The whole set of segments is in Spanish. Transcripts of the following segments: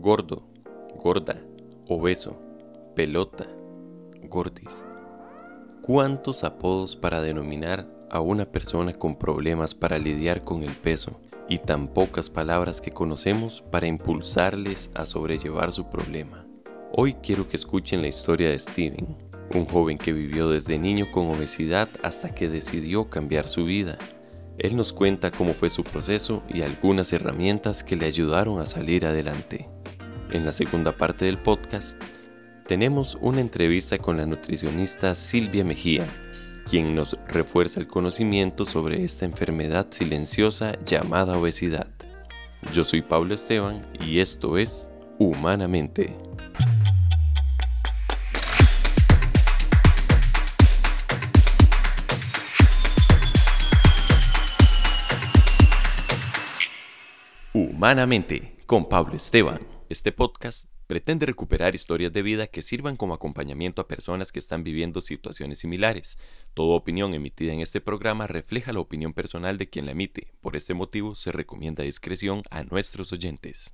gordo, gorda, obeso, pelota, gordis. ¿Cuántos apodos para denominar a una persona con problemas para lidiar con el peso y tan pocas palabras que conocemos para impulsarles a sobrellevar su problema? Hoy quiero que escuchen la historia de Steven, un joven que vivió desde niño con obesidad hasta que decidió cambiar su vida. Él nos cuenta cómo fue su proceso y algunas herramientas que le ayudaron a salir adelante. En la segunda parte del podcast, tenemos una entrevista con la nutricionista Silvia Mejía, quien nos refuerza el conocimiento sobre esta enfermedad silenciosa llamada obesidad. Yo soy Pablo Esteban y esto es Humanamente. Humanamente con Pablo Esteban. Este podcast pretende recuperar historias de vida que sirvan como acompañamiento a personas que están viviendo situaciones similares. Toda opinión emitida en este programa refleja la opinión personal de quien la emite. Por este motivo se recomienda discreción a nuestros oyentes.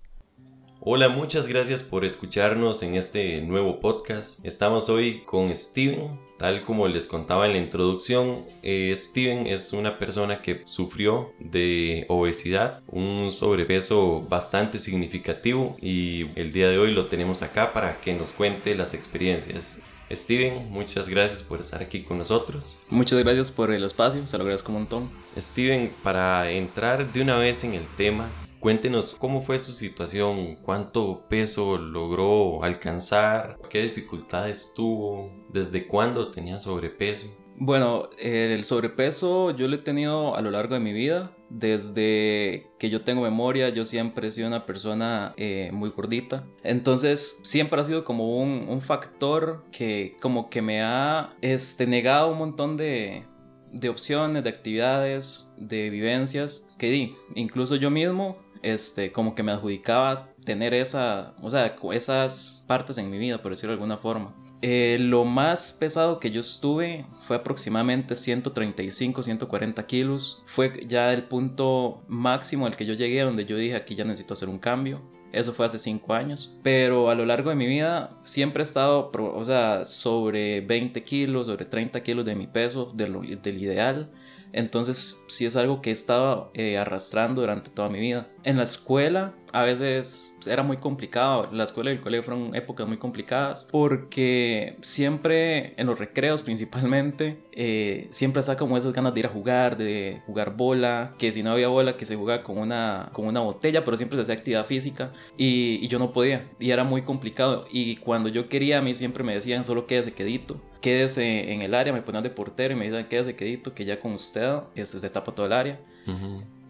Hola, muchas gracias por escucharnos en este nuevo podcast. Estamos hoy con Steven. Tal como les contaba en la introducción, eh, Steven es una persona que sufrió de obesidad, un sobrepeso bastante significativo y el día de hoy lo tenemos acá para que nos cuente las experiencias. Steven, muchas gracias por estar aquí con nosotros. Muchas gracias por el espacio, se lo agradezco un montón. Steven, para entrar de una vez en el tema, Cuéntenos cómo fue su situación, cuánto peso logró alcanzar, qué dificultades tuvo, desde cuándo tenía sobrepeso. Bueno, el sobrepeso yo lo he tenido a lo largo de mi vida. Desde que yo tengo memoria, yo siempre he sido una persona eh, muy gordita. Entonces, siempre ha sido como un, un, factor que como que me ha este, negado un montón de, de opciones, de actividades, de vivencias que di. Incluso yo mismo este, como que me adjudicaba tener esa, o sea, esas partes en mi vida, por decirlo de alguna forma. Eh, lo más pesado que yo estuve fue aproximadamente 135, 140 kilos. Fue ya el punto máximo al que yo llegué, donde yo dije aquí ya necesito hacer un cambio. Eso fue hace 5 años. Pero a lo largo de mi vida siempre he estado, o sea, sobre 20 kilos, sobre 30 kilos de mi peso, del, del ideal. Entonces sí es algo que he estado eh, arrastrando durante toda mi vida. En la escuela a veces era muy complicado. La escuela y el colegio fueron épocas muy complicadas porque siempre en los recreos principalmente eh, siempre está como esas ganas de ir a jugar, de jugar bola, que si no había bola que se jugaba con una, con una botella, pero siempre se hacía actividad física y, y yo no podía y era muy complicado. Y cuando yo quería a mí siempre me decían solo quédese quedito quédese en el área, me ponían de portero y me decían quédese quedito, que ya con usted este, se tapa todo el área.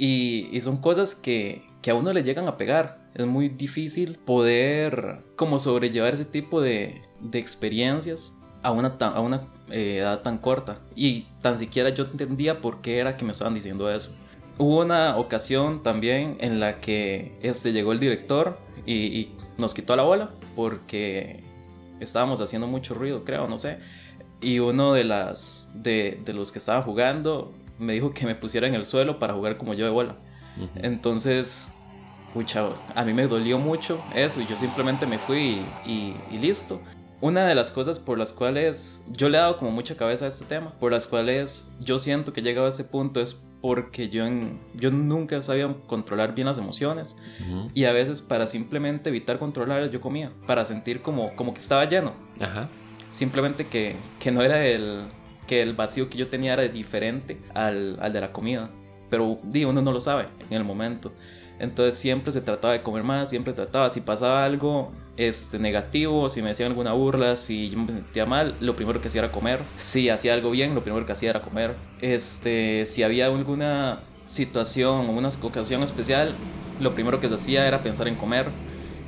Y, son cosas que, que, a uno le llegan a pegar. Es muy difícil poder como sobrellevar ese tipo de, de experiencias a una, a una eh, edad tan corta. Y tan siquiera yo entendía por qué era que me estaban diciendo eso. Hubo una ocasión también en la que este, llegó el director y, y nos quitó la bola porque estábamos haciendo mucho ruido, creo, no sé y uno de, las, de, de, los que estaba jugando me dijo que me pusiera en el suelo para jugar como yo de bola. Entonces, pucha, a mí me dolió mucho eso y yo simplemente me fui y, y, listo. Una de las cosas por las cuales yo le he dado como mucha cabeza a este tema, por las cuales yo siento que he llegado a ese punto es porque yo, en, yo nunca sabía controlar bien las emociones y a veces para simplemente evitar controlarlas yo comía, para sentir como, como que estaba lleno. Ajá simplemente que, que no era el, que el vacío que yo tenía era diferente al, al de la comida. Pero digo, uno no lo sabe en el momento. Entonces siempre se trataba de comer más, siempre trataba, si pasaba algo este, negativo, si me hacían alguna burla, si yo me sentía mal, lo primero que hacía era comer. Si hacía algo bien, lo primero que hacía era comer. Este, si había alguna situación o una ocasión especial, lo primero que se hacía era pensar en comer.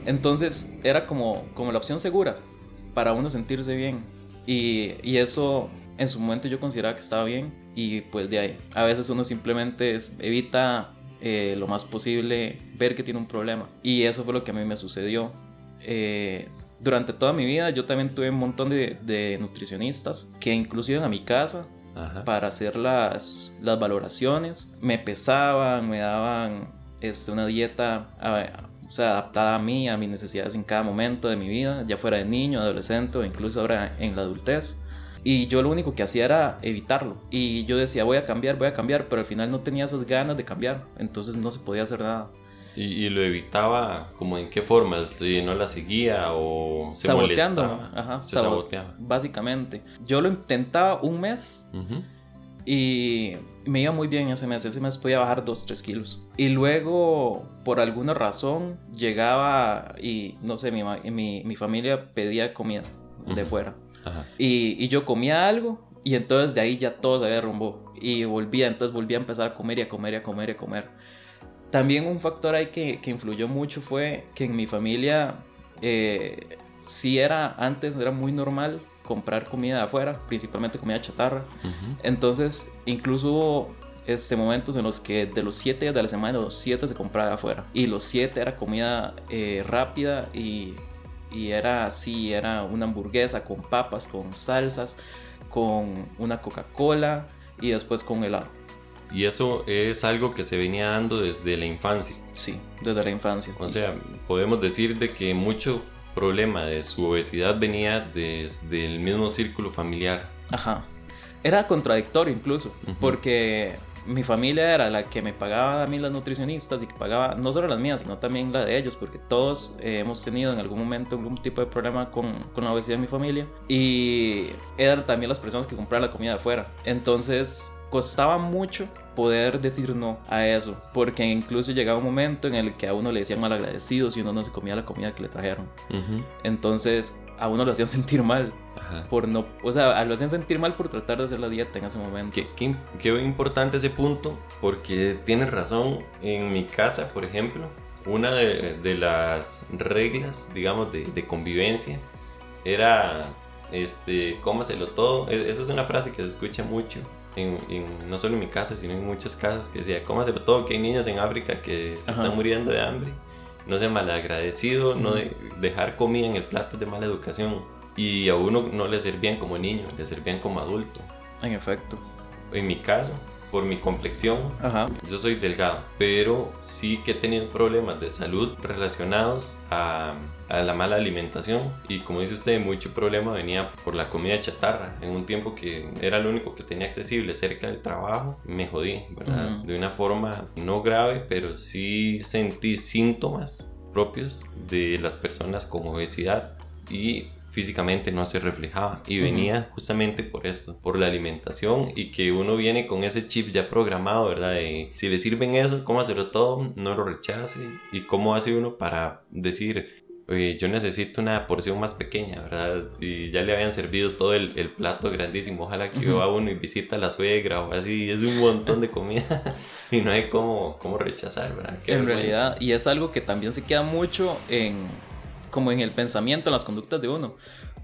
Entonces era como, como la opción segura para uno sentirse bien. Y, y, eso en su momento yo consideraba que estaba bien y pues de ahí. A veces uno simplemente evita eh, lo más posible ver que tiene un problema. Y eso fue lo que a mí me sucedió. Eh, durante toda mi vida yo también tuve un montón de, de nutricionistas que incluso iban a mi casa para hacer las, las valoraciones. Me pesaban, me daban este, una dieta sea, adaptada a mí, a mis necesidades en cada momento de mi vida, ya fuera de niño, adolescente o incluso ahora en la adultez. Y yo lo único que hacía era evitarlo. Y yo decía, voy a cambiar, voy a cambiar, pero al final no tenía esas ganas de cambiar. Entonces no se podía hacer nada. ¿Y, lo evitaba como en qué forma? ¿Si no la seguía o se Saboteando. Ajá, se saboteaba. Básicamente. Yo lo intentaba un mes y me iba muy bien ese mes. Ese mes podía bajar 2, 3 kilos. Y luego, por alguna razón, llegaba y, no sé, mi, mi, mi familia pedía comida de fuera. Y, y, yo comía algo y entonces de ahí ya todo se derrumbó. Y volvía, entonces volvía a empezar a comer y a comer y a comer y a comer. También un factor ahí que, que influyó mucho fue que en mi familia eh, sí era, antes era muy normal comprar comida de afuera, principalmente comida chatarra. Entonces, incluso hubo este, momentos en los que de los siete días de la semana, los siete se compraba de afuera. Y los siete era comida eh, rápida y, y, era así, era una hamburguesa con papas, con salsas, con una Coca-Cola y después con helado. Y eso es algo que se venía dando desde la infancia. Sí, desde la infancia. O sea, podemos decir de que mucho problema de su obesidad venía desde el mismo círculo familiar. Ajá. Era contradictorio incluso, porque mi familia era la que me pagaba a mí las nutricionistas y que pagaba no solo las mías, sino también la de ellos, porque todos eh, hemos tenido en algún momento algún tipo de problema con, con, la obesidad en mi familia. Y eran también las personas que compraban la comida de afuera. Entonces costaba mucho poder decir no a eso, porque incluso llegaba un momento en el que a uno le decían mal agradecido si uno no se comía la comida que le trajeron. Entonces a uno lo hacían sentir mal por no, o sea, lo hacían sentir mal por tratar de hacer la dieta en ese momento. Qué, qué, importante ese punto, porque tienes razón, en mi casa, por ejemplo, una de, de las reglas, digamos, de, de convivencia era, este, cómaselo todo. E, esa es una frase que se escucha mucho en, no solo en mi casa, sino en muchas casas, que decía, cómaselo todo, que hay niños en África que se están muriendo de hambre. No sea malagradecido, no dejar comida en el plato de mala educación. Y a uno no le servían como niño, le servían como adulto. En efecto. En mi caso, por mi complexión. Yo soy delgado, pero sí que he tenido problemas de salud relacionados a, a, la mala alimentación. Y como dice usted, mucho problema venía por la comida chatarra. En un tiempo que era lo único que tenía accesible cerca del trabajo, me jodí, ¿verdad? De una forma no grave, pero sí sentí síntomas propios de las personas con obesidad y físicamente no se reflejaba y venía justamente por esto, por la alimentación y que uno viene con ese chip ya programado, ¿verdad? si le sirven eso, cómo hacerlo todo, no lo rechace y cómo hace uno para decir, yo necesito una porción más pequeña, ¿verdad? Y ya le habían servido todo el, plato grandísimo. Ojalá que va uno y visita a la suegra o así. Es un montón de comida y no hay cómo, cómo rechazar, ¿verdad? en realidad, y es algo que también se queda mucho en, como en el pensamiento, en las conductas de uno.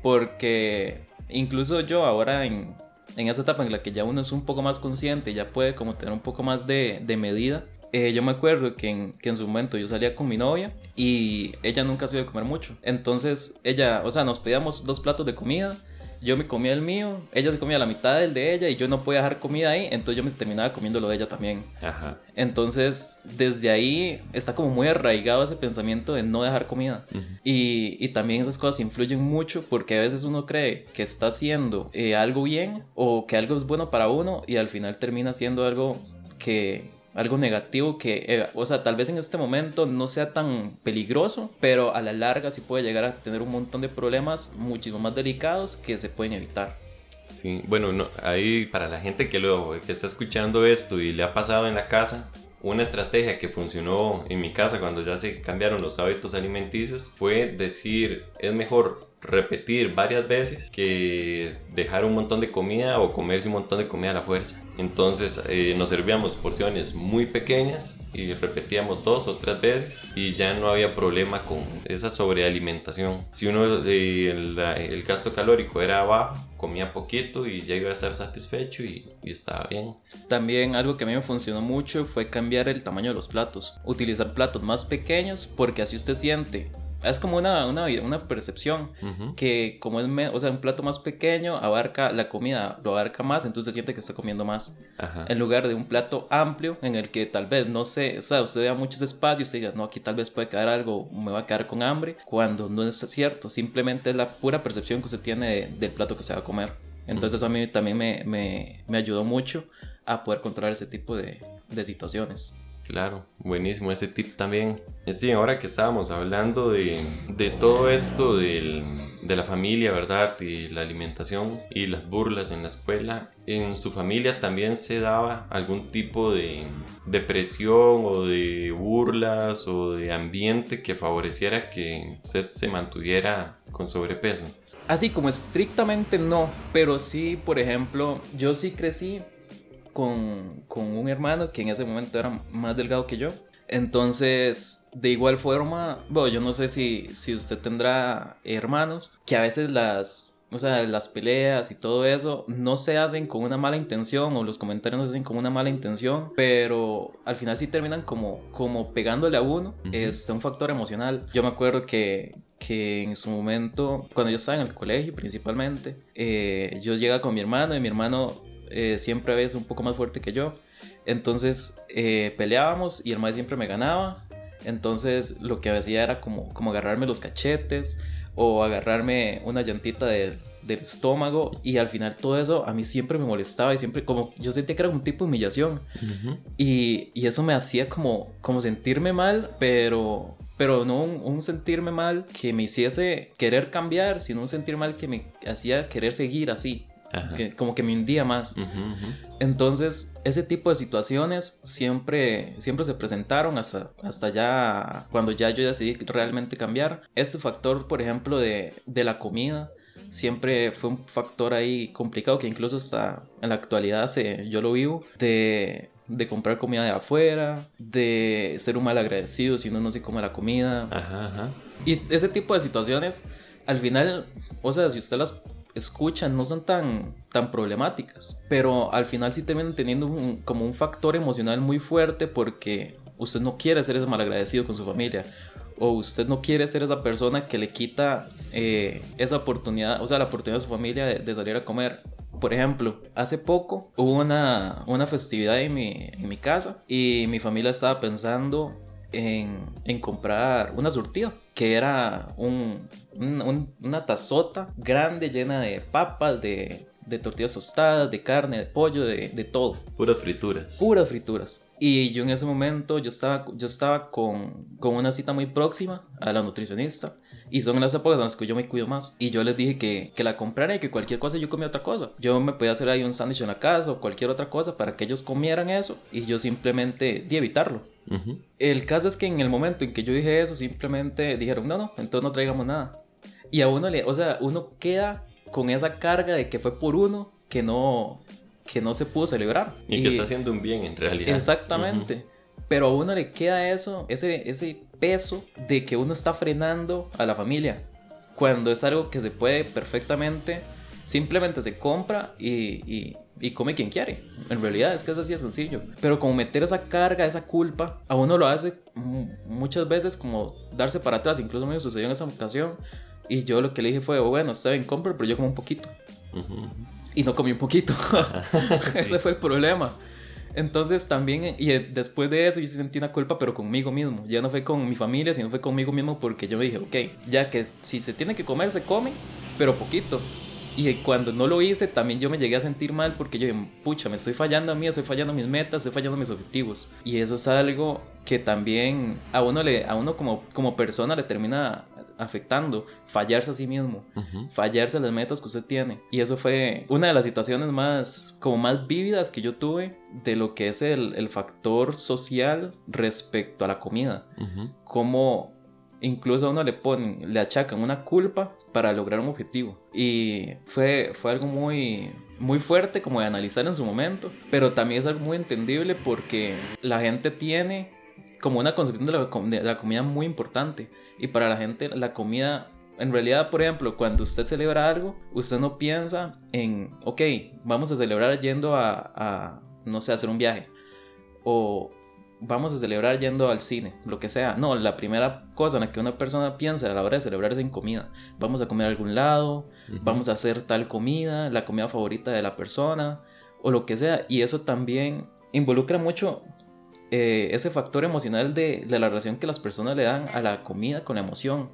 Porque incluso yo ahora en, en esa etapa en la que ya uno es un poco más consciente, ya puede como tener un poco más de, de medida, eh, yo me acuerdo que en, que en, su momento yo salía con mi novia y ella nunca se iba a comer mucho. Entonces ella, o sea, nos pedíamos dos platos de comida yo me comía el mío, ella se comía la mitad del de ella y yo no podía dejar comida ahí, entonces yo me terminaba comiendo lo de ella también. Ajá. Entonces, desde ahí está como muy arraigado ese pensamiento de no dejar comida. y, y, también esas cosas influyen mucho porque a veces uno cree que está haciendo eh, algo bien o que algo es bueno para uno y al final termina siendo algo que, algo negativo que, eh, o sea, tal vez en este momento no sea tan peligroso, pero a la larga sí puede llegar a tener un montón de problemas muchísimo más delicados que se pueden evitar. Sí, bueno, ahí para la gente que, lo, que está escuchando esto y le ha pasado en la casa, una estrategia que funcionó en mi casa cuando ya se cambiaron los hábitos alimenticios fue decir, es mejor repetir varias veces que dejar un montón de comida o comerse un montón de comida a la fuerza. Entonces eh, nos servíamos porciones muy pequeñas y repetíamos dos o tres veces y ya no había problema con esa sobrealimentación. Si uno eh, el, gasto calórico era bajo, comía poquito y ya iba a estar satisfecho y, y, estaba bien. También algo que a mí me funcionó mucho fue cambiar el tamaño de los platos. Utilizar platos más pequeños porque así usted siente es como una, una, una percepción que como es, o sea, un plato más pequeño abarca la comida, lo abarca más, entonces siente que está comiendo más. En lugar de un plato amplio en el que tal vez, no sé, o sea, usted vea muchos espacios y diga, no, aquí tal vez puede quedar algo, me va a quedar con hambre, cuando no es cierto, simplemente es la pura percepción que usted tiene del plato que se va a comer. Entonces eso a mí también me, me, me ayudó mucho a poder controlar ese tipo de, de situaciones. Claro, buenísimo ese tip también. Eh, sí, ahora que estábamos hablando de, todo esto de la familia, ¿verdad? Y la alimentación y las burlas en la escuela, ¿en su familia también se daba algún tipo de, de presión o de burlas o de ambiente que favoreciera que usted se mantuviera con sobrepeso? Así como estrictamente no, pero sí, por ejemplo, yo sí crecí con, con un hermano que en ese momento era más delgado que yo. Entonces, de igual forma, bueno, yo no sé si, si usted tendrá hermanos, que a veces las, o sea, las peleas y todo eso no se hacen con una mala intención o los comentarios no se hacen con una mala intención, pero al final sí terminan como, como pegándole a uno. Es un factor emocional. Yo me acuerdo que, que en su momento, cuando yo estaba en el colegio principalmente, eh, yo llegaba con mi hermano y mi hermano eh, siempre es un poco más fuerte que yo. Entonces eh, peleábamos y el maestro siempre me ganaba. Entonces lo que hacía era como, como agarrarme los cachetes o agarrarme una llantita del estómago y al final todo eso a mí siempre me molestaba y siempre como yo sentía que era un tipo de humillación y, y, eso me hacía como, como sentirme mal pero, pero no un, un, sentirme mal que me hiciese querer cambiar sino un sentir mal que me hacía querer seguir así como que me hundía más. Entonces, ese tipo de situaciones siempre, siempre se presentaron hasta, hasta ya cuando ya yo decidí realmente cambiar. Este factor, por ejemplo, de, de la comida, siempre fue un factor ahí complicado que incluso hasta en la actualidad se, yo lo vivo, de, de comprar comida de afuera, de ser un mal agradecido si uno no se come la comida. Y ese tipo de situaciones, al final, o sea, si usted las escuchan no son tan, tan problemáticas, pero al final sí terminan teniendo como un factor emocional muy fuerte porque usted no quiere ser ese malagradecido con su familia o usted no quiere ser esa persona que le quita eh, esa oportunidad, o sea, la oportunidad de su familia de, salir a comer. Por ejemplo, hace poco hubo una, una festividad en mi, en mi casa y mi familia estaba pensando en, en comprar una surtida, que era un, una tazota grande llena de papas, de, de, tortillas tostadas, de carne, de pollo, de, de todo. Puras frituras. Puras frituras. Y yo en ese momento, yo estaba, yo estaba con, con una cita muy próxima a la nutricionista. Y son las épocas en las que yo me cuido más. Y yo les dije que, que la comprara y que cualquier cosa yo comía otra cosa. Yo me podía hacer ahí un sándwich en la casa o cualquier otra cosa para que ellos comieran eso y yo simplemente di evitarlo. El caso es que en el momento en que yo dije eso, simplemente dijeron, no, no, entonces no traigamos nada. Y a uno le, o sea, uno queda con esa carga de que fue por uno que no, que no se pudo celebrar. Y, que está haciendo un bien en realidad. Exactamente. Pero a uno le queda eso, ese, ese peso de que uno está frenando a la familia. Cuando es algo que se puede perfectamente, simplemente se compra y, y, come quien quiere. En realidad es que es así de sencillo. Pero como meter esa carga, esa culpa, a uno lo hace muchas veces como darse para atrás. Incluso me sucedió en esa ocasión. Y yo lo que le dije fue, bueno, está bien, compra, pero yo como un poquito. Y no comí un poquito. Ese fue el problema. Entonces también, y después de eso yo sentí una culpa, pero conmigo mismo. Ya no fue con mi familia, sino fue conmigo mismo porque yo me dije, ok, ya que si se tiene que comer, se come, pero poquito. Y cuando no lo hice, también yo me llegué a sentir mal porque yo dije, pucha, me estoy fallando a mí, estoy fallando a mis metas, estoy fallando a mis objetivos. Y eso es algo que también a uno, le, a uno como, como persona le termina afectando, fallarse a sí mismo, fallarse a las metas que usted tiene. Y eso fue una de las situaciones más, como más vívidas que yo tuve de lo que es el, el factor social respecto a la comida. Como incluso a uno le ponen, le achacan una culpa para lograr un objetivo. Y fue, fue algo muy, muy fuerte como de analizar en su momento, pero también es algo muy entendible porque la gente tiene como una concepción de la, comida muy importante. Y para la gente la comida en realidad, por ejemplo, cuando usted celebra algo, usted no piensa en, ok, vamos a celebrar yendo a, a no sé, hacer un viaje. O vamos a celebrar yendo al cine, lo que sea. No, la primera cosa en la que una persona piensa a la hora de celebrar es en comida. Vamos a comer a algún lado, vamos a hacer tal comida, la comida favorita de la persona, o lo que sea. Y eso también involucra mucho eh, ese factor emocional de, de la relación que las personas le dan a la comida con la emoción.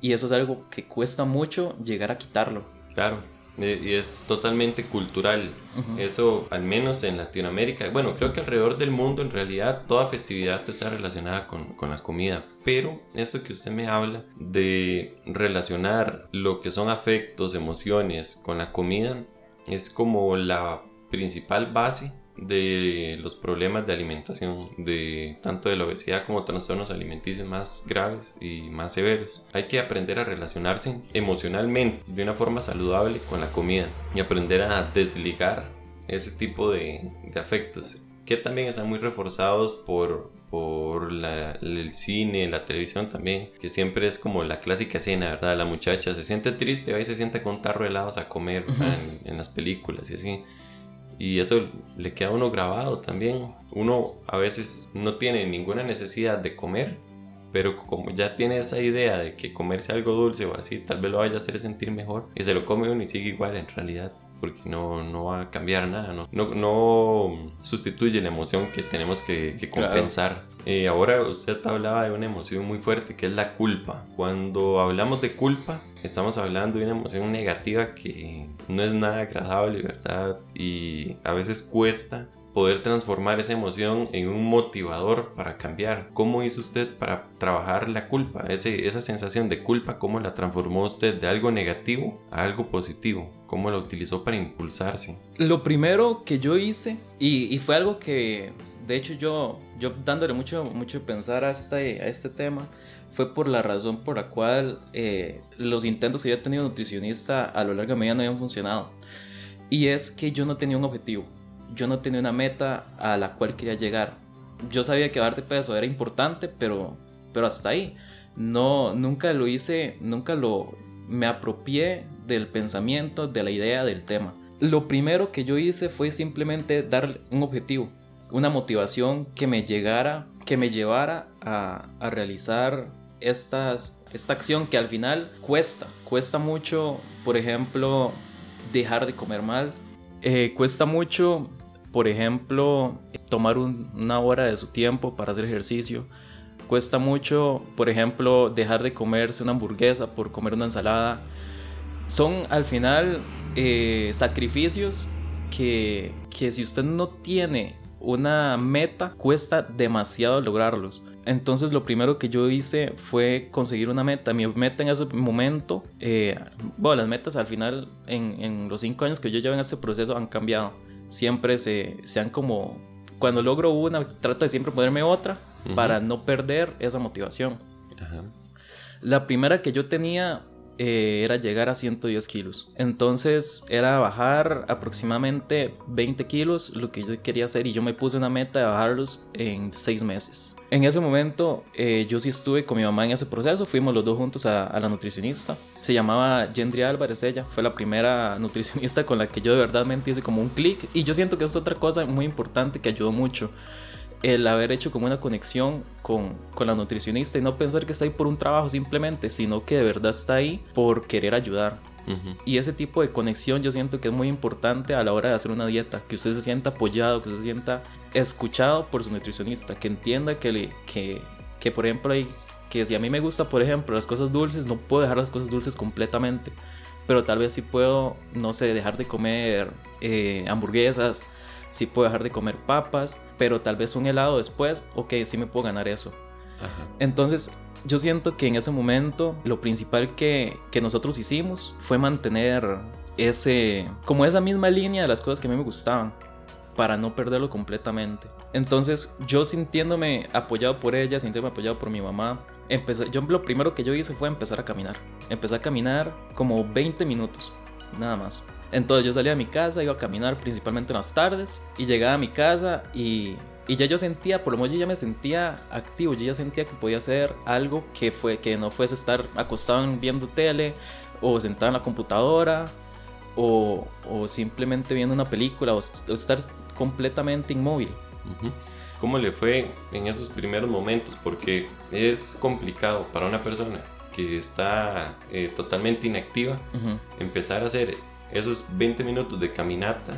Y eso es algo que cuesta mucho llegar a quitarlo. Claro, y es totalmente cultural. Eso, al menos en Latinoamérica, bueno, creo que alrededor del mundo en realidad toda festividad está relacionada con, con, la comida. Pero esto que usted me habla de relacionar lo que son afectos, emociones con la comida, es como la principal base de los problemas de alimentación, de tanto de la obesidad como trastornos alimenticios más graves y más severos. Hay que aprender a relacionarse emocionalmente de una forma saludable con la comida y aprender a desligar ese tipo de, afectos que también están muy reforzados por, por el cine, la televisión también, que siempre es como la clásica escena, ¿verdad? La muchacha se siente triste, va y se sienta con un tarro de helados a comer en, en, las películas y así. Y eso le queda a uno grabado también. Uno a veces no tiene ninguna necesidad de comer, pero como ya tiene esa idea de que comerse algo dulce o así tal vez lo vaya a hacer sentir mejor y se lo come uno y sigue igual en realidad porque no, no va a cambiar nada, no, no, no sustituye la emoción que tenemos que, que compensar. Eh, ahora usted hablaba de una emoción muy fuerte que es la culpa. Cuando hablamos de culpa, estamos hablando de una emoción negativa que no es nada agradable, ¿verdad? Y a veces cuesta poder transformar esa emoción en un motivador para cambiar. ¿Cómo hizo usted para trabajar la culpa? Ese, esa sensación de culpa, ¿cómo la transformó usted de algo negativo a algo positivo? ¿Cómo la utilizó para impulsarse? Lo primero que yo hice, y, fue algo que, de hecho, yo, yo dándole mucho, mucho pensar a este, a este tema, fue por la razón por la cual eh, los intentos que yo he tenido nutricionista a lo largo de mi vida no habían funcionado. Y es que yo no tenía un objetivo yo no tenía una meta a la cual quería llegar. Yo sabía que darte peso era importante, pero, pero hasta ahí. No, nunca lo hice, nunca lo me apropié del pensamiento, de la idea, del tema. Lo primero que yo hice fue simplemente dar un objetivo, una motivación que me llegara, que me llevara a, a realizar estas, esta acción que al final cuesta, cuesta mucho, por ejemplo, dejar de comer mal, eh, cuesta mucho por ejemplo, tomar una hora de su tiempo para hacer ejercicio. Cuesta mucho, por ejemplo, dejar de comerse una hamburguesa por comer una ensalada. Son al final eh, sacrificios que, que si usted no tiene una meta, cuesta demasiado lograrlos. Entonces lo primero que yo hice fue conseguir una meta. Mi meta en ese momento, eh, bueno, las metas al final en, en, los cinco años que yo llevo en este proceso han cambiado siempre se, sean como, cuando logro una, trato de siempre ponerme otra para no perder esa motivación. La primera que yo tenía eh, era llegar a 110 kilos. Entonces era bajar aproximadamente 20 kilos, lo que yo quería hacer, y yo me puse una meta de bajarlos en 6 meses. En ese momento eh, yo sí estuve con mi mamá en ese proceso, fuimos los dos juntos a, la nutricionista. Se llamaba Gendry Álvarez, ella fue la primera nutricionista con la que yo de verdad me hice como un clic y yo siento que es otra cosa muy importante que ayudó mucho. El haber hecho como una conexión con, con la nutricionista y no pensar que está ahí por un trabajo simplemente, sino que de verdad está ahí por querer ayudar. Y ese tipo de conexión yo siento que es muy importante a la hora de hacer una dieta, que usted se sienta apoyado, que usted se sienta escuchado por su nutricionista, que entienda que, le, que, que por ejemplo, hay, que si a mí me gusta, por ejemplo, las cosas dulces, no puedo dejar las cosas dulces completamente, pero tal vez sí puedo, no sé, dejar de comer eh, hamburguesas, sí puedo dejar de comer papas, pero tal vez un helado después, ok, sí me puedo ganar eso. Entonces, yo siento que en ese momento lo principal que, que, nosotros hicimos fue mantener ese, como esa misma línea de las cosas que a mí me gustaban para no perderlo completamente. Entonces yo sintiéndome apoyado por ella, sintiéndome apoyado por mi mamá, empecé, yo lo primero que yo hice fue empezar a caminar. Empecé a caminar como 20 minutos, nada más. Entonces yo salía de mi casa, iba a caminar principalmente en las tardes y llegaba a mi casa y, y ya yo sentía, por lo menos yo ya me sentía activo, yo ya sentía que podía hacer algo que, fue, que no fuese estar acostado viendo tele o sentado en la computadora o, o simplemente viendo una película o estar completamente inmóvil. ¿Cómo le fue en esos primeros momentos? Porque es complicado para una persona que está eh, totalmente inactiva empezar a hacer esos 20 minutos de caminata.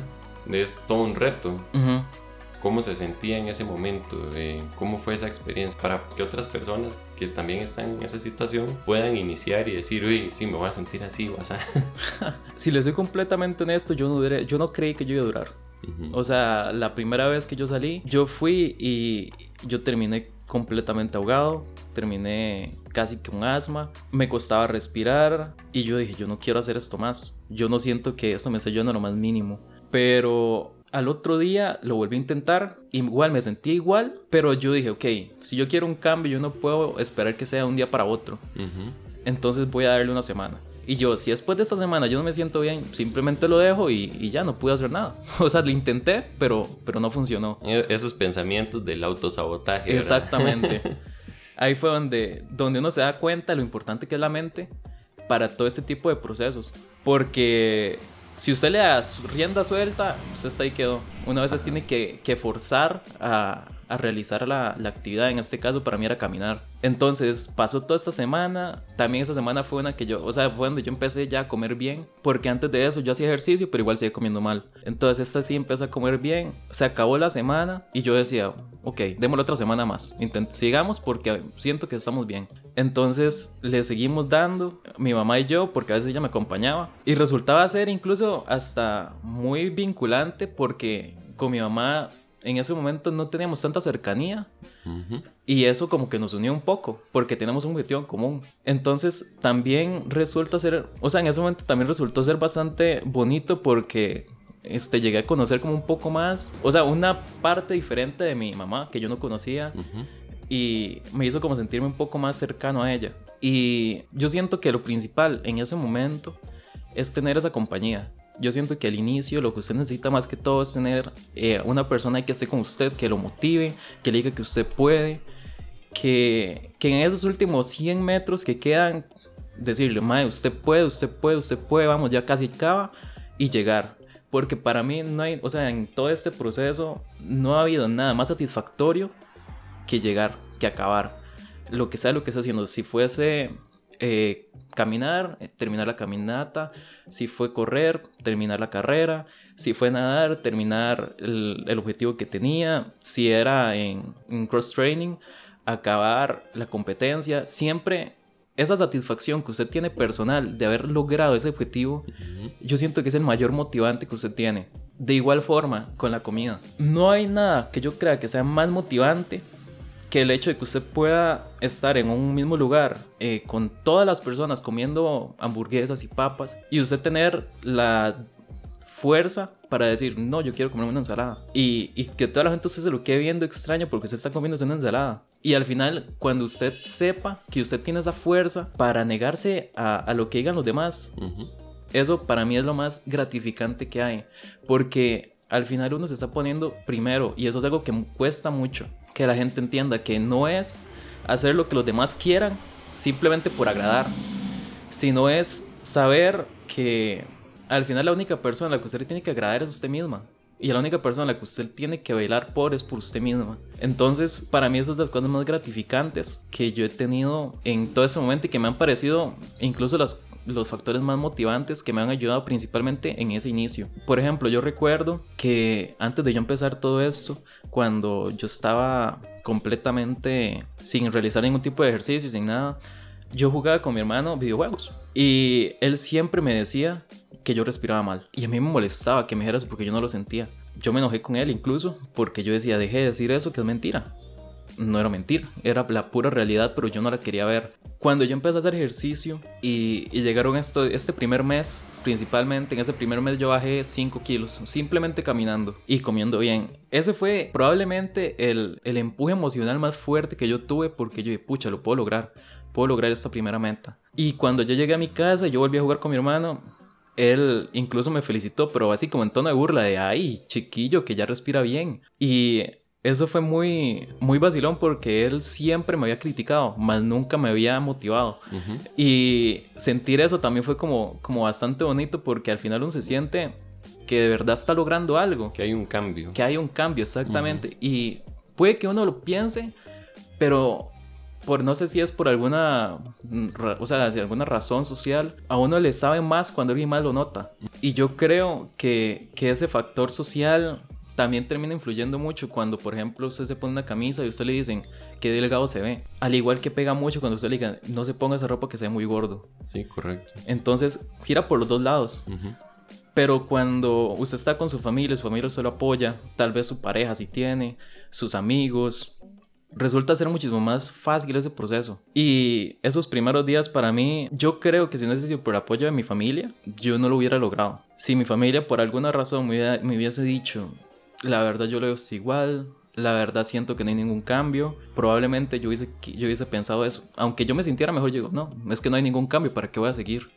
Es todo un reto cómo se sentía en ese momento, eh, cómo fue esa experiencia, para que otras personas que también están en esa situación puedan iniciar y decir, uy, sí, me voy a sentir así, vas a... si les soy completamente honesto, yo no, yo no creí que yo iba a durar. O sea, la primera vez que yo salí, yo fui y yo terminé completamente ahogado, terminé casi con asma, me costaba respirar y yo dije, yo no quiero hacer esto más. Yo no siento que esto me esté en lo más mínimo. Pero al otro día lo volví a intentar, igual me sentí igual, pero yo dije, ok, si yo quiero un cambio, yo no puedo esperar que sea un día para otro. Entonces voy a darle una semana. Y yo, si después de esta semana yo no me siento bien, simplemente lo dejo y, ya no pude hacer nada. O sea, lo intenté, pero, pero no funcionó. E, esos pensamientos del autosabotaje. Exactamente. Ahí fue donde, donde uno se da cuenta de lo importante que es la mente para todo este tipo de procesos. Porque si usted le da rienda suelta, usted está ahí quedó. Una vez tiene que, que forzar a, a realizar la, actividad. En este caso, para mí era caminar. Entonces, pasó toda esta semana. También esa semana fue una que yo, o sea, fue donde yo empecé ya a comer bien. Porque antes de eso yo hacía ejercicio, pero igual seguía comiendo mal. Entonces, esta sí empecé a comer bien. Se acabó la semana y yo decía, ok, démosle otra semana más. Intent sigamos porque siento que estamos bien. Entonces, le seguimos dando, mi mamá y yo, porque a veces ella me acompañaba. Y resultaba ser incluso hasta muy vinculante porque con mi mamá en ese momento no teníamos tanta cercanía y eso como que nos unió un poco porque tenemos un objetivo en común. Entonces también resulta ser, o sea, en ese momento también resultó ser bastante bonito porque este, llegué a conocer como un poco más, o sea, una parte diferente de mi mamá que yo no conocía. Y me hizo como sentirme un poco más cercano a ella. Y yo siento que lo principal en ese momento es tener esa compañía yo siento que al inicio lo que usted necesita más que todo es tener eh, una persona que esté con usted, que lo motive, que le diga que usted puede, que, que en esos últimos 100 metros que quedan, decirle, madre, usted puede, usted puede, usted puede, vamos, ya casi acaba y llegar. Porque para mí no hay, o sea, en todo este proceso no ha habido nada más satisfactorio que llegar, que acabar. Lo que sea lo que está haciendo. Si fuese eh, caminar, eh, terminar la caminata, si fue correr, terminar la carrera, si fue nadar, terminar el, objetivo que tenía, si era en, cross training, acabar la competencia, siempre esa satisfacción que usted tiene personal de haber logrado ese objetivo, yo siento que es el mayor motivante que usted tiene. De igual forma, con la comida. No hay nada que yo crea que sea más motivante que el hecho de que usted pueda estar en un mismo lugar eh, con todas las personas comiendo hamburguesas y papas y usted tener la fuerza para decir, no, yo quiero comer una ensalada. Y, y, que toda la gente usted se lo quede viendo extraño porque usted está comiendo una ensalada. Y al final, cuando usted sepa que usted tiene esa fuerza para negarse a, a lo que digan los demás, eso para mí es lo más gratificante que hay. Porque al final uno se está poniendo primero y eso es algo que cuesta mucho que la gente entienda que no es hacer lo que los demás quieran simplemente por agradar, sino es saber que al final la única persona a la que usted tiene que agradar es usted misma. Y la única persona a la que usted tiene que bailar por es por usted misma. Entonces, para mí, esas son las cosas más gratificantes que yo he tenido en todo ese momento y que me han parecido incluso las los factores más motivantes que me han ayudado principalmente en ese inicio. Por ejemplo, yo recuerdo que antes de yo empezar todo esto, cuando yo estaba completamente sin realizar ningún tipo de ejercicio, sin nada, yo jugaba con mi hermano videojuegos. Y él siempre me decía que yo respiraba mal. Y a mí me molestaba que me dijeras porque yo no lo sentía. Yo me enojé con él incluso porque yo decía, deje de decir eso, que es mentira no era mentira, era la pura realidad, pero yo no la quería ver. Cuando yo empecé a hacer ejercicio y, llegaron esto, este primer mes, principalmente, en ese primer mes yo bajé 5 kilos, simplemente caminando y comiendo bien. Ese fue probablemente el, el empuje emocional más fuerte que yo tuve porque yo dije, pucha, lo puedo lograr, puedo lograr esta primera meta. Y cuando yo llegué a mi casa, yo volví a jugar con mi hermano, él incluso me felicitó, pero así como en tono de burla de, ay, chiquillo, que ya respira bien. Y eso fue muy, muy vacilón porque él siempre me había criticado, mas nunca me había motivado. Y sentir eso también fue como, como bastante bonito porque al final uno se siente que de verdad está logrando algo. Que hay un cambio. Que hay un cambio, exactamente. Y puede que uno lo piense, pero por no sé si es por alguna, o sea, alguna razón social, a uno le sabe más cuando alguien más lo nota. Y yo creo que, que ese factor social también termina influyendo mucho cuando, por ejemplo, usted se pone una camisa y usted le dicen que delgado se ve. Al igual que pega mucho cuando usted le diga, no se ponga esa ropa que se ve muy gordo. Sí, correcto. Entonces, gira por los dos lados. Pero cuando usted está con su familia, su familia se lo apoya, tal vez su pareja si tiene, sus amigos, resulta ser muchísimo más fácil ese proceso. Y esos primeros días para mí, yo creo que si no hubiese sido por el apoyo de mi familia, yo no lo hubiera logrado. Si mi familia por alguna razón me, hubiese dicho, la verdad yo lo veo igual, la verdad siento que no hay ningún cambio, probablemente yo hubiese, yo hubiese pensado eso. Aunque yo me sintiera mejor, yo digo, no, es que no hay ningún cambio, ¿para qué voy a seguir?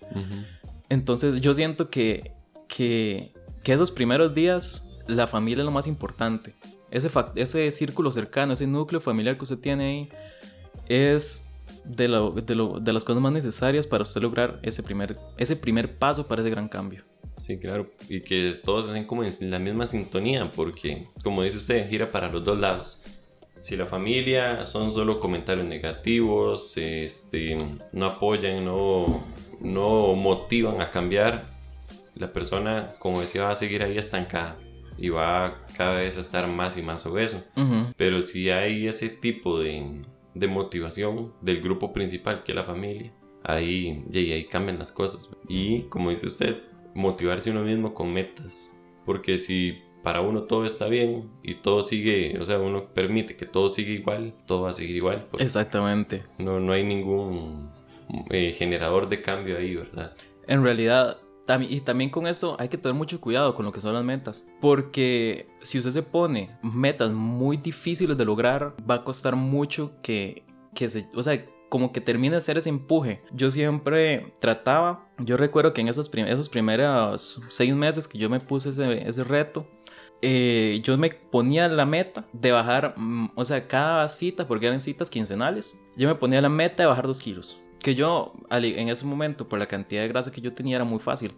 Entonces yo siento que, que, que esos primeros días la familia es lo más importante ese, ese círculo cercano, ese núcleo familiar que usted tiene ahí, es de, de, las cosas más necesarias para usted lograr ese primer, ese primer paso para ese gran cambio. Sí, claro, y que todos estén como en la misma sintonía, porque como dice usted, gira para los dos lados. Si la familia son solo comentarios negativos, este, no apoyan, no, no motivan a cambiar, la persona, como decía, va a seguir ahí estancada y va cada vez a estar más y más obeso. Pero si hay ese tipo de, de, motivación del grupo principal que es la familia, ahí, y ahí cambian las cosas. Y como dice usted, motivarse uno mismo con metas. Porque si para uno todo está bien y todo sigue, o sea, uno permite que todo siga igual, todo va a seguir igual. Exactamente. No, no hay ningún eh, generador de cambio ahí, ¿verdad? En realidad, y también con eso hay que tener mucho cuidado con lo que son las metas. Porque si usted se pone metas muy difíciles de lograr, va a costar mucho que, que se... O sea, como que termine de hacer ese empuje. Yo siempre trataba, yo recuerdo que en esos, esos primeros seis meses que yo me puse ese, ese reto, eh, yo me ponía la meta de bajar, mm, o sea, cada cita, porque eran citas quincenales, yo me ponía la meta de bajar dos kilos que yo en ese momento, por la cantidad de grasa que yo tenía, era muy fácil.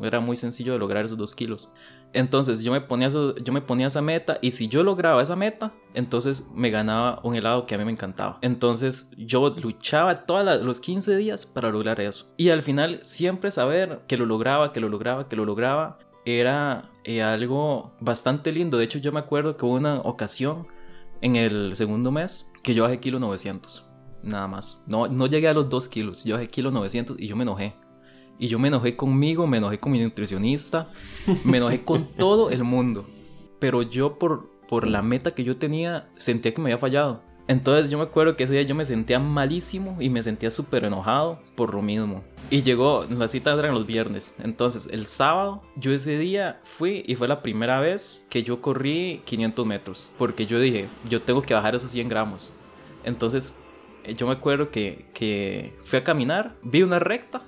Era muy sencillo de lograr esos dos kilos. Entonces yo me, ponía yo me ponía esa meta y si yo lograba esa meta, entonces me ganaba un helado que a mí me encantaba. Entonces yo luchaba todos los 15 días para lograr eso. Y al final siempre saber que lo lograba, que lo lograba, que lo lograba, era eh, algo bastante lindo. De hecho yo me acuerdo que hubo una ocasión en el segundo mes que yo bajé kilo 900 nada más. No, no llegué a los 2 kilos, yo bajé kilo 900 y yo me enojé. Y yo me enojé conmigo, me enojé con mi nutricionista, me enojé con todo el mundo. Pero yo por, por la meta que yo tenía, sentía que me había fallado. Entonces yo me acuerdo que ese día yo me sentía malísimo y me sentía súper enojado por lo mismo. Y llegó, las citas eran los viernes. Entonces el sábado yo ese día fui y fue la primera vez que yo corrí 500 metros. Porque yo dije, yo tengo que bajar esos 100 gramos. Entonces yo me acuerdo que, que fui a caminar, vi una recta,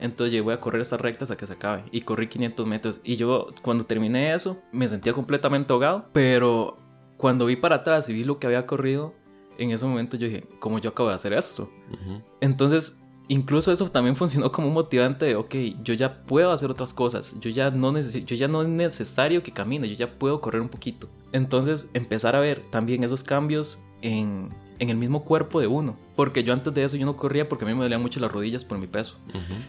entonces llegué a correr esas rectas a que se acabe y corrí 500 metros. Y yo cuando terminé eso me sentía completamente ahogado, pero cuando vi para atrás y vi lo que había corrido, en ese momento yo dije, ¿cómo yo acabo de hacer esto? Entonces, incluso eso también funcionó como un motivante de, ok, yo ya puedo hacer otras cosas, yo ya no necesito, yo ya no es necesario que camine, yo ya puedo correr un poquito. Entonces, empezar a ver también esos cambios en en el mismo cuerpo de uno. Porque yo antes de eso yo no corría porque a mí me dolían mucho las rodillas por mi peso.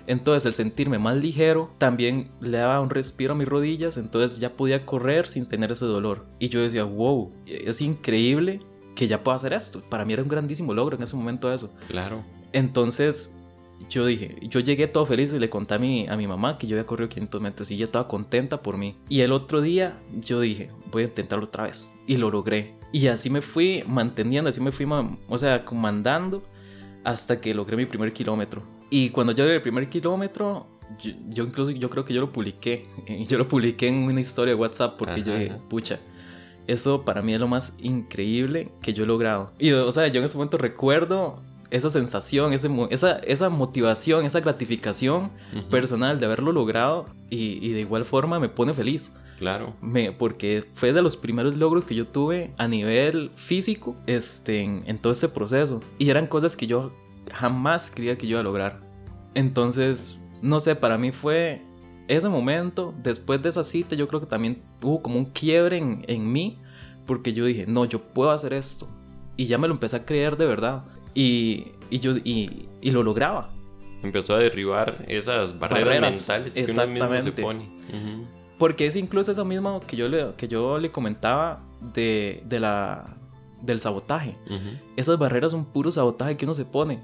Entonces el sentirme más ligero también le daba un respiro a mis rodillas, entonces ya podía correr sin tener ese dolor. Y yo decía, wow, es increíble que ya pueda hacer esto. Para mí era un grandísimo logro en ese momento eso. Claro. Entonces yo dije, yo llegué todo feliz y le conté a mi, a mi mamá que yo había corrido 500 metros y ella estaba contenta por mí. Y el otro día yo dije, voy a intentarlo otra vez. Y lo logré. Y así me fui manteniendo, así me fui, o sea, comandando hasta que logré mi primer kilómetro. Y cuando yo logré el primer kilómetro, yo, incluso yo creo que yo lo publiqué. Yo lo publiqué en una historia de WhatsApp porque yo dije, pucha, eso para mí es lo más increíble que yo he logrado. Y, o sea, yo en ese momento recuerdo esa sensación, esa, esa motivación, esa gratificación personal de haberlo logrado y, y, de igual forma me pone feliz. Claro. Me, porque fue de los primeros logros que yo tuve a nivel físico este, en, en todo este proceso. Y eran cosas que yo jamás creía que yo iba a lograr. Entonces, no sé, para mí fue ese momento, después de esa cita, yo creo que también hubo como un quiebre en, en mí, porque yo dije, no, yo puedo hacer esto. Y ya me lo empecé a creer de verdad. Y, y yo, y, y, lo lograba. Empezó a derribar esas barreras, mentales que uno mismo se pone. Porque es incluso eso mismo que yo le, que yo le comentaba de, de la, del sabotaje. Esas barreras son puro sabotaje que uno se pone.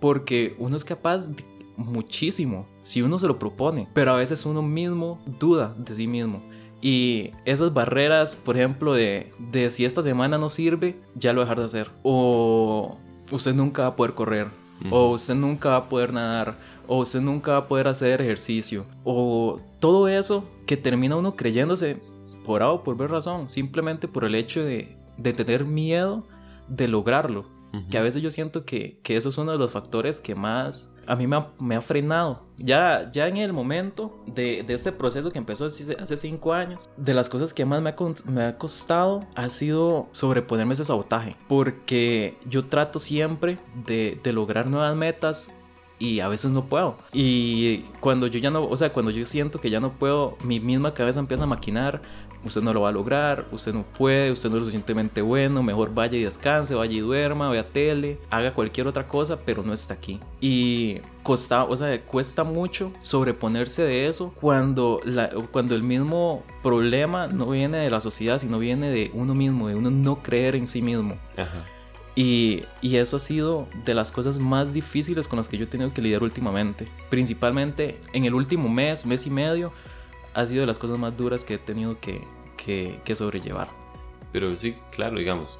Porque uno es capaz de muchísimo si uno se lo propone. Pero a veces uno mismo duda de sí mismo. Y esas barreras, por ejemplo, de, de si esta semana no sirve, ya lo dejar de hacer. O usted nunca va a poder correr. O usted nunca va a poder nadar. O usted nunca va a poder hacer ejercicio. O todo eso que termina uno creyéndose por A o por B razón. Simplemente por el hecho de, de tener miedo de lograrlo. Que a veces yo siento que, que, eso es uno de los factores que más a mí me ha, me ha frenado. Ya, ya en el momento de, de, este proceso que empezó hace, hace cinco años, de las cosas que más me ha, me ha costado ha sido sobreponerme ese sabotaje. Porque yo trato siempre de, de lograr nuevas metas y a veces no puedo. Y cuando yo ya no, o sea, cuando yo siento que ya no puedo, mi misma cabeza empieza a maquinar, usted no lo va a lograr, usted no puede, usted no es lo suficientemente bueno, mejor vaya y descanse, vaya y duerma, vea tele, haga cualquier otra cosa, pero no está aquí. Y costa, o sea, cuesta mucho sobreponerse de eso cuando, la, cuando el mismo problema no viene de la sociedad, sino viene de uno mismo, de uno no creer en sí mismo. Y, y, eso ha sido de las cosas más difíciles con las que yo he tenido que lidiar últimamente. Principalmente en el último mes, mes y medio, ha sido de las cosas más duras que he tenido que, que, sobrellevar. Pero sí, claro, digamos,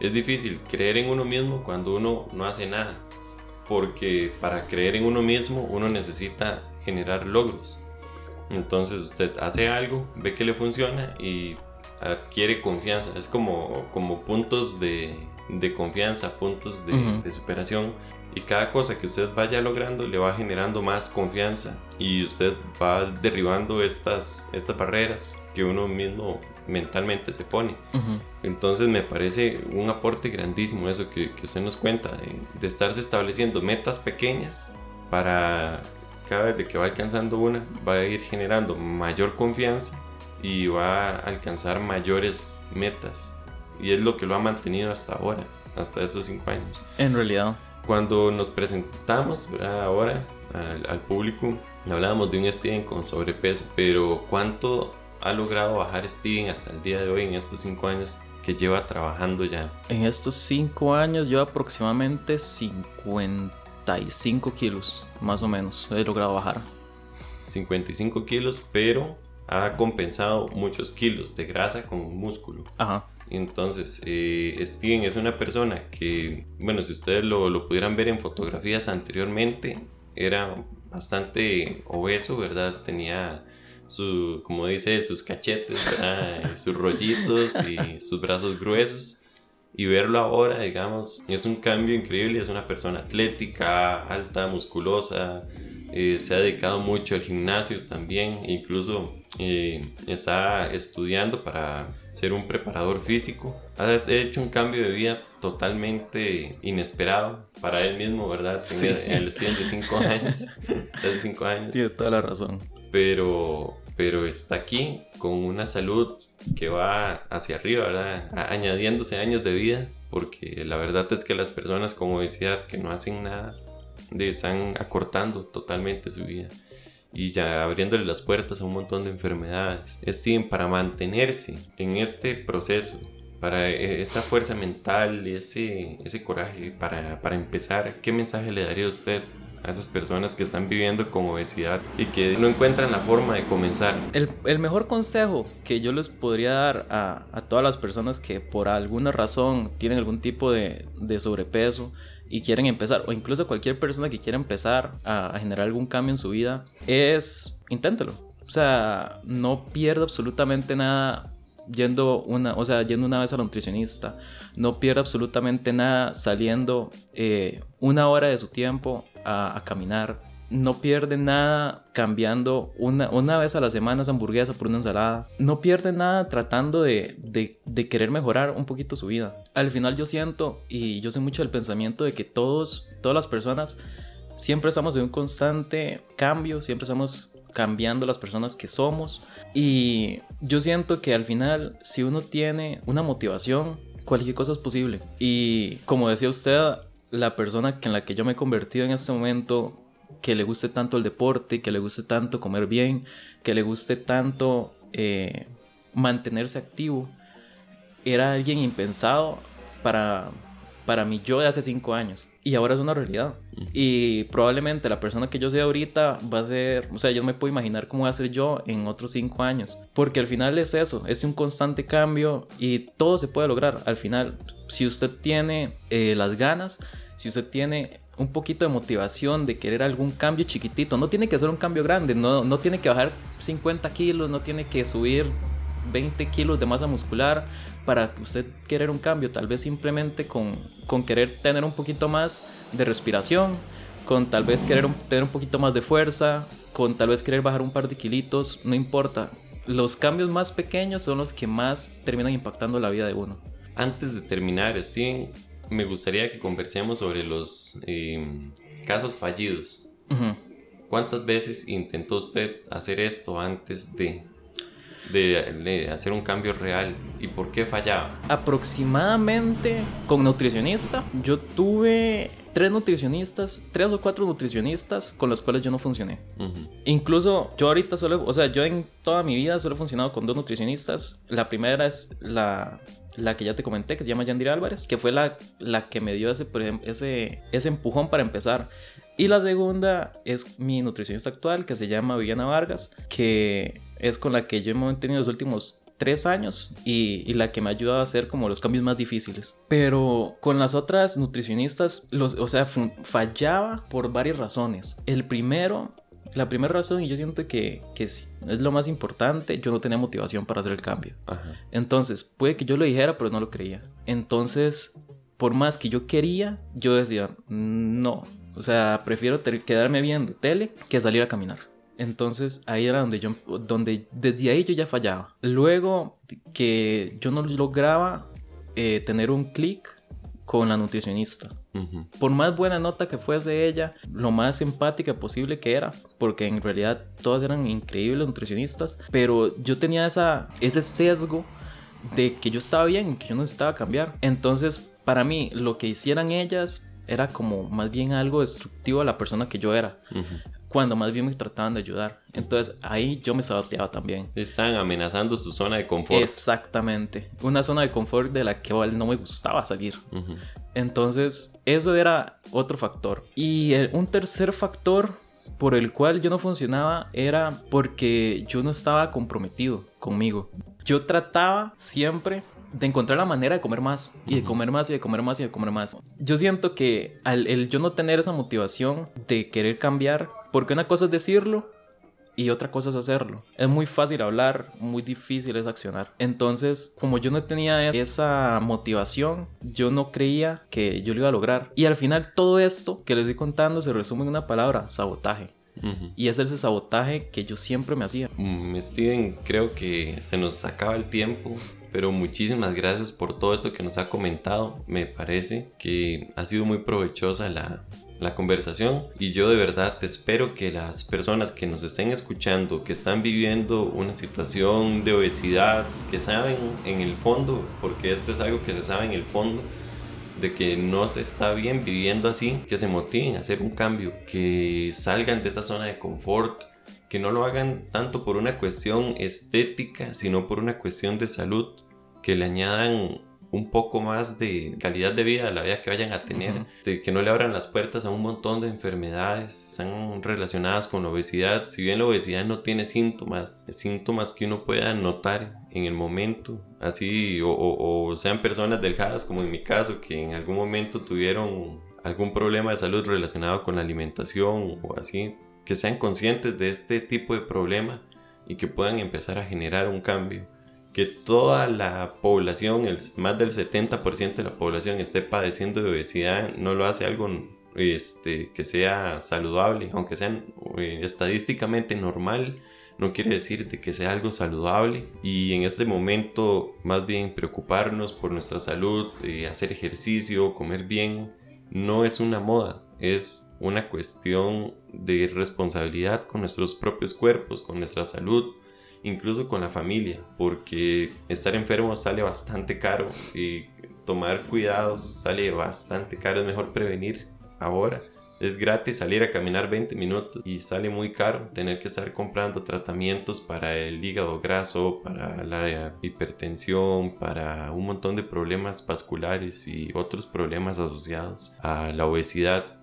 es difícil creer en uno mismo cuando uno no hace nada, porque para creer en uno mismo uno necesita generar logros. Entonces usted hace algo, ve que le funciona y adquiere confianza. Es como, como puntos de, de confianza, puntos de, de superación y cada cosa que usted vaya logrando le va generando más confianza y usted va derribando estas, estas barreras que uno mismo mentalmente se pone. Entonces me parece un aporte grandísimo eso que, que usted nos cuenta, de, de, estarse estableciendo metas pequeñas para cada vez que va alcanzando una, va a ir generando mayor confianza y va a alcanzar mayores metas. Y es lo que lo ha mantenido hasta ahora, hasta esos cinco años. En realidad. Cuando nos presentamos ahora al, al, público, hablábamos de un Steven con sobrepeso, pero ¿cuánto ha logrado bajar Steven hasta el día de hoy en estos cinco años que lleva trabajando ya? En estos cinco años lleva aproximadamente 55 kilos, más o menos, he logrado bajar. 55 kilos, pero ha compensado muchos kilos de grasa con músculo. Ajá. Entonces, eh, Steven es una persona que, bueno, si ustedes lo, pudieran ver en fotografías anteriormente, era bastante obeso, ¿verdad? Tenía su, como dice, sus cachetes, sus rollitos y sus brazos gruesos. Y verlo ahora, digamos, es un cambio increíble. Es una persona atlética, alta, musculosa. Eh, se ha dedicado mucho al gimnasio también. Incluso eh, está estudiando para ser un preparador físico. Ha hecho un cambio de vida totalmente inesperado para él mismo, ¿verdad? Sí. El estudiante de 5 años. de 5 años. Tiene toda la razón. Pero, pero está aquí con una salud que va hacia arriba, ¿verdad? Añadiéndose años de vida, porque la verdad es que las personas con obesidad que no hacen nada, están acortando totalmente su vida y ya abriéndole las puertas a un montón de enfermedades. Steven, para mantenerse en este proceso, para e, esa fuerza mental, ese, ese coraje, para, para empezar, ¿qué mensaje le daría usted a esas personas que están viviendo con obesidad y que no encuentran la forma de comenzar? El, el mejor consejo que yo les podría dar a, a, todas las personas que por alguna razón tienen algún tipo de, de sobrepeso, y quieren empezar, o incluso cualquier persona que quiera empezar a, generar algún cambio en su vida, es inténtelo. O sea, no pierda absolutamente nada yendo una, o sea, yendo una vez al nutricionista. No pierda absolutamente nada saliendo eh, una hora de su tiempo a, a caminar no pierde nada cambiando una, una vez a la semana esa hamburguesa por una ensalada. No pierde nada tratando de, de, querer mejorar un poquito su vida. Al final yo siento, y yo sé mucho del pensamiento de que todos, todas las personas siempre estamos en un constante cambio, siempre estamos cambiando las personas que somos. Y yo siento que al final, si uno tiene una motivación, cualquier cosa es posible. Y como decía usted, la persona en la que yo me he convertido en este momento, que le guste tanto el deporte, que le guste tanto comer bien, que le guste tanto eh, mantenerse activo, era alguien impensado para, para mí yo de hace cinco años. Y ahora es una realidad. Y probablemente la persona que yo soy ahorita va a ser, o sea, yo me puedo imaginar cómo va a ser yo en otros cinco años. Porque al final es eso, es un constante cambio y todo se puede lograr. Al final, si usted tiene eh, las ganas, si usted tiene un poquito de motivación de querer algún cambio chiquitito, no tiene que ser un cambio grande, no, no tiene que bajar 50 kilos, no tiene que subir 20 kilos de masa muscular para usted querer un cambio, tal vez simplemente con, con querer tener un poquito más de respiración, con tal vez querer tener un poquito más de fuerza, con tal vez querer bajar un par de kilitos, no importa. Los cambios más pequeños son los que más terminan impactando la vida de uno. Antes de terminar, Steven, me gustaría que conversemos sobre los eh, casos fallidos. ¿Cuántas veces intentó usted hacer esto antes de de, hacer un cambio real y por qué fallaba? Aproximadamente con nutricionista, yo tuve tres nutricionistas, tres o cuatro nutricionistas con los cuales yo no funcioné. Incluso yo ahorita solo, o sea, yo en toda mi vida solo he funcionado con dos nutricionistas. La primera es la, la que ya te comenté, que se llama Yandira Álvarez, que fue la, la que me dio ese, ese, ese empujón para empezar. Y la segunda es mi nutricionista actual, que se llama Viviana Vargas, que es con la que yo he mantenido los últimos tres años y, la que me ha ayudado a hacer como los cambios más difíciles. Pero con las otras nutricionistas, los, o sea, fallaba por varias razones. El primero, la primera razón, y yo siento que, que es, lo más importante, yo no tenía motivación para hacer el cambio. Entonces, puede que yo lo dijera, pero no lo creía. Entonces, por más que yo quería, yo decía, no. O sea, prefiero quedarme viendo tele que salir a caminar. Entonces ahí era donde yo, donde desde ahí yo ya fallaba. Luego que yo no lograba eh, tener un clic con la nutricionista. Por más buena nota que fuese ella, lo más empática posible que era, porque en realidad todas eran increíbles nutricionistas, pero yo tenía esa, ese sesgo de que yo estaba bien y que yo necesitaba cambiar. Entonces, para mí, lo que hicieran ellas era como más bien algo destructivo a la persona que yo era cuando más bien me trataban de ayudar. Entonces ahí yo me saboteaba también. Estaban amenazando su zona de confort. Exactamente. Una zona de confort de la que no me gustaba salir. Entonces eso era otro factor. Y un tercer factor por el cual yo no funcionaba era porque yo no estaba comprometido conmigo. Yo trataba siempre de encontrar la manera de comer más y de comer más y de comer más y de comer más. Yo siento que al el yo no tener esa motivación de querer cambiar, porque una cosa es decirlo y otra cosa es hacerlo. Es muy fácil hablar, muy difícil es accionar. Entonces, como yo no tenía esa motivación, yo no creía que yo lo iba a lograr. Y al final todo esto que les estoy contando se resume en una palabra, sabotaje. Y es ese sabotaje que yo siempre me hacía. Mm, Steven, creo que se nos acaba el tiempo pero muchísimas gracias por todo esto que nos ha comentado. Me parece que ha sido muy provechosa la, la conversación y yo de verdad espero que las personas que nos estén escuchando, que están viviendo una situación de obesidad, que saben en el fondo, porque esto es algo que se sabe en el fondo, de que no se está bien viviendo así, que se motiven a hacer un cambio, que salgan de esa zona de confort, que no lo hagan tanto por una cuestión estética, sino por una cuestión de salud que le añadan un poco más de calidad de vida a la vida que vayan a tener, de que no le abran las puertas a un montón de enfermedades están relacionadas con la obesidad. Si bien la obesidad no tiene síntomas, síntomas que uno pueda notar en el momento, así, o, o sean personas delgadas como en mi caso, que en algún momento tuvieron algún problema de salud relacionado con la alimentación o así, que sean conscientes de este tipo de problema y que puedan empezar a generar un cambio que toda la población, más del 70% de la población esté padeciendo de obesidad, no lo hace algo este, que sea saludable, aunque sea eh, estadísticamente normal, no quiere decir de que sea algo saludable. Y en este momento más bien preocuparnos por nuestra salud, eh, hacer ejercicio, comer bien, no es una moda, es una cuestión de responsabilidad con nuestros propios cuerpos, con nuestra salud, incluso con la familia, porque estar enfermo sale bastante caro y tomar cuidados sale bastante caro, es mejor prevenir ahora. Es gratis salir a caminar 20 minutos y sale muy caro tener que estar comprando tratamientos para el hígado graso, para la hipertensión, para un montón de problemas vasculares y otros problemas asociados a la obesidad.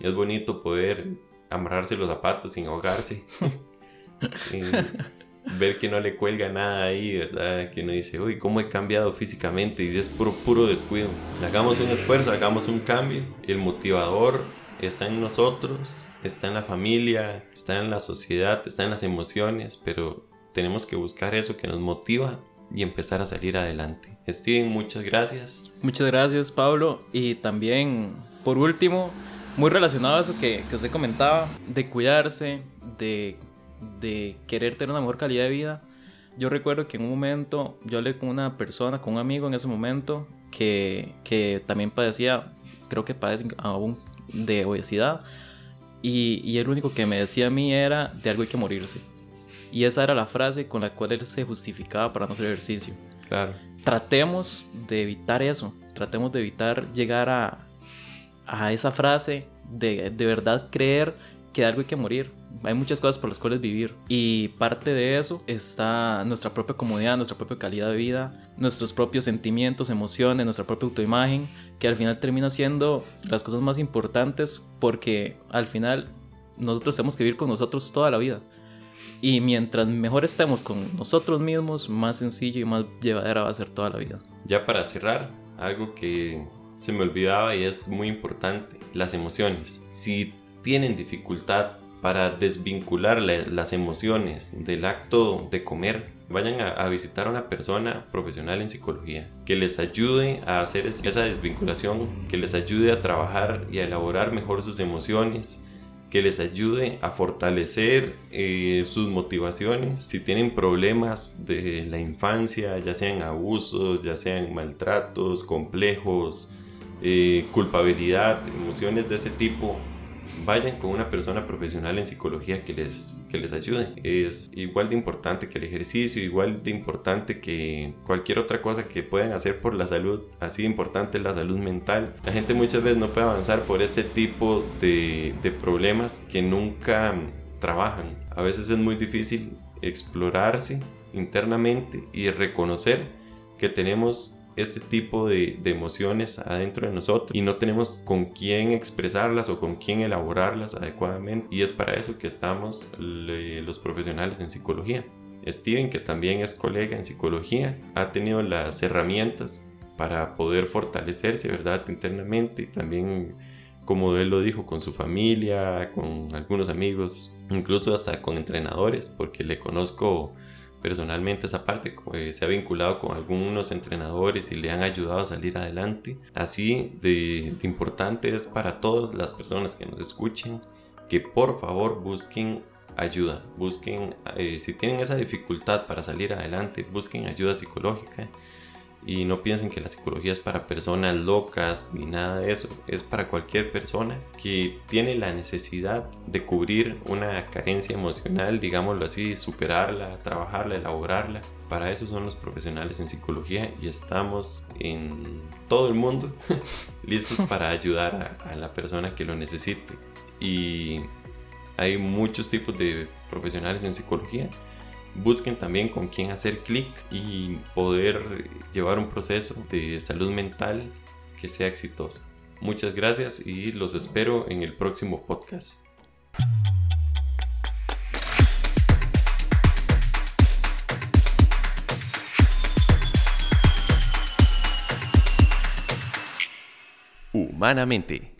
Es bonito poder amarrarse los zapatos sin ahogarse. ver que no le cuelga nada ahí, ¿verdad? Que uno dice, uy, ¿cómo he cambiado físicamente? Y es puro, puro descuido. Hagamos un esfuerzo, hagamos un cambio. El motivador está en nosotros, está en la familia, está en la sociedad, está en las emociones, pero tenemos que buscar eso que nos motiva y empezar a salir adelante. Steven, muchas gracias. Muchas gracias, Pablo. Y también, por último, muy relacionado a eso que, que usted comentaba, de cuidarse, de de querer tener una mejor calidad de vida, yo recuerdo que en un momento yo hablé con una persona, con un amigo en ese momento, que, que también padecía, creo que padece aún de obesidad, y, y el único que me decía a mí era de algo hay que morirse. Y esa era la frase con la cual él se justificaba para no hacer ejercicio. Claro. Tratemos de evitar eso, tratemos de evitar llegar a, a esa frase de, de verdad creer que de algo hay que morir hay muchas cosas por las cuales vivir y parte de eso está nuestra propia comodidad, nuestra propia calidad de vida, nuestros propios sentimientos, emociones, nuestra propia autoimagen, que al final termina siendo las cosas más importantes porque al final nosotros tenemos que vivir con nosotros toda la vida. Y mientras mejor estemos con nosotros mismos, más sencillo y más llevadera va a ser toda la vida. Ya para cerrar, algo que se me olvidaba y es muy importante, las emociones. Si tienen dificultad para desvincular las emociones del acto de comer, vayan a, visitar a una persona profesional en psicología que les ayude a hacer esa desvinculación, que les ayude a trabajar y a elaborar mejor sus emociones, que les ayude a fortalecer eh, sus motivaciones. Si tienen problemas de la infancia, ya sean abusos, ya sean maltratos, complejos, eh, culpabilidad, emociones de ese tipo, vayan con una persona profesional en psicología que les, que les ayude. Es igual de importante que el ejercicio, igual de importante que cualquier otra cosa que puedan hacer por la salud. Así de importante es la salud mental. La gente muchas veces no puede avanzar por este tipo de, de problemas que nunca trabajan. A veces es muy difícil explorarse internamente y reconocer que tenemos este tipo de, emociones adentro de nosotros y no tenemos con quién expresarlas o con quién elaborarlas adecuadamente. Y es para eso que estamos los profesionales en psicología. Steven, que también es colega en psicología, ha tenido las herramientas para poder fortalecerse, ¿verdad? Internamente y también, como él lo dijo, con su familia, con algunos amigos, incluso hasta con entrenadores, porque le conozco personalmente esa parte eh, se ha vinculado con algunos entrenadores y le han ayudado a salir adelante. Así de, importante es para todas las personas que nos escuchen que por favor busquen ayuda, busquen, eh, si tienen esa dificultad para salir adelante, busquen ayuda psicológica y no piensen que la psicología es para personas locas ni nada de eso. Es para cualquier persona que tiene la necesidad de cubrir una carencia emocional, digámoslo así, superarla, trabajarla, elaborarla. Para eso son los profesionales en psicología y estamos en todo el mundo listos para ayudar a, a la persona que lo necesite. Y hay muchos tipos de profesionales en psicología busquen también con quién hacer clic y poder llevar un proceso de salud mental que sea exitoso. Muchas gracias y los espero en el próximo podcast. Humanamente